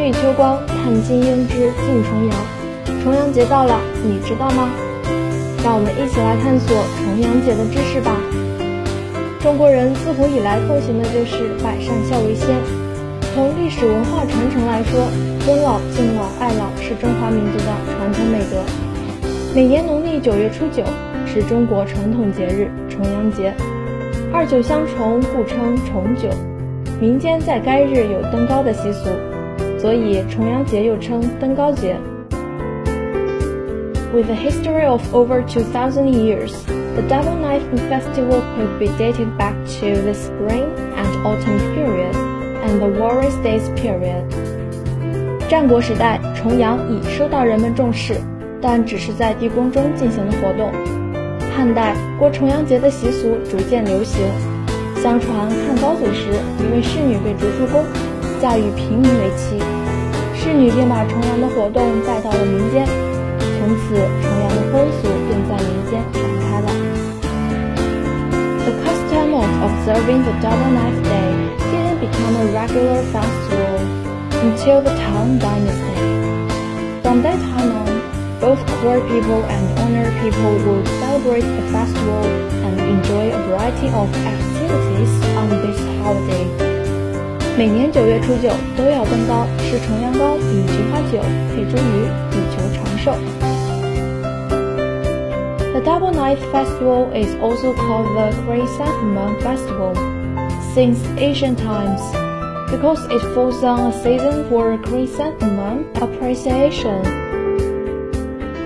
立秋光，看金莺枝竞重阳。重阳节到了，你知道吗？让我们一起来探索重阳节的知识吧。中国人自古以来奉行的就是百善孝为先。从历史文化传承来说，尊老敬老爱老是中华民族的传统美德。每年农历九月初九是中国传统节日重阳节，二九相重，故称重九。民间在该日有登高的习俗，所以重阳节又称登高节。With a history of over 2,000 years, the Double Knife Festival could be dated back to the spring and autumn period and the Warriors Days period. 战国时代，重阳已受到人们重视，但只是在地宫中进行的活动。汉代过重阳节的习俗逐渐流行。相传汉高祖时，一位侍女被逐出宫，嫁与平民为妻，侍女便把重阳的活动带到了民间，从此重阳的风俗便在民间传开了。The custom of observing the Double Knife Day didn't become a regular festival until the Tang Dynasty. From that time on, both poor people and honored people would celebrate the festival and enjoy a variety of activities on this holiday. 每年九月初九都要登高，吃重阳糕，饮菊花酒，配茱萸，以求长寿。The Double Knife Festival is also called the Chrysanthemum Festival since ancient times because it falls on a season for chrysanthemum appreciation.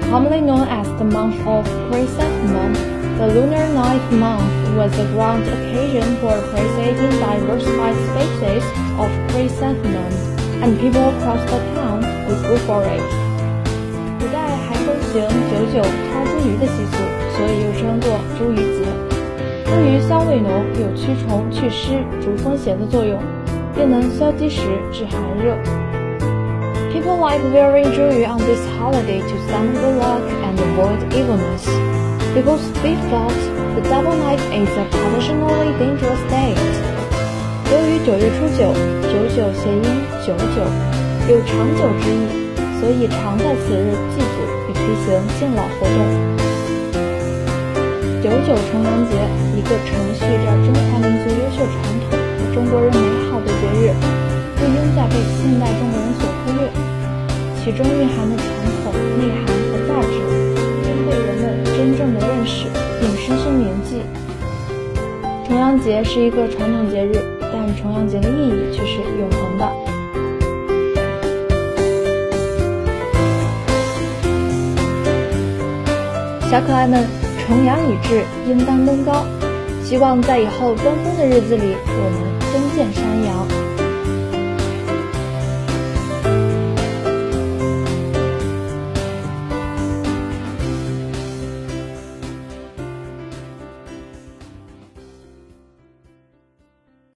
Commonly known as the month of chrysanthemum, the lunar ninth month was a grand occasion for appreciating diversified species of chrysanthemums, and people across the town would go for it. 古代还风行九九插茱萸的习俗，所以又称作茱萸节。茱萸香味浓，有驱虫、祛湿、逐风邪的作用，又能消积食、治寒热。 People like wearing jewelry on this holiday to summon the luck and avoid evilness. because they thought the double night is a traditionally dangerous date. 由于九月初九，九九谐音九九，有长久之意，所以常在此日祭祖并推行敬老活动。九九重阳节，一个承续着中华民族优秀传统和中国人美好的节日，不应再被现代中国人所。其中蕴含的传统内涵和价值，应被人们真正的认识并深深铭记。重阳节是一个传统节日，但重阳节的意义却是永恒的。小可爱们，重阳已至，应当登高。希望在以后登峰的日子里，我们登见山羊。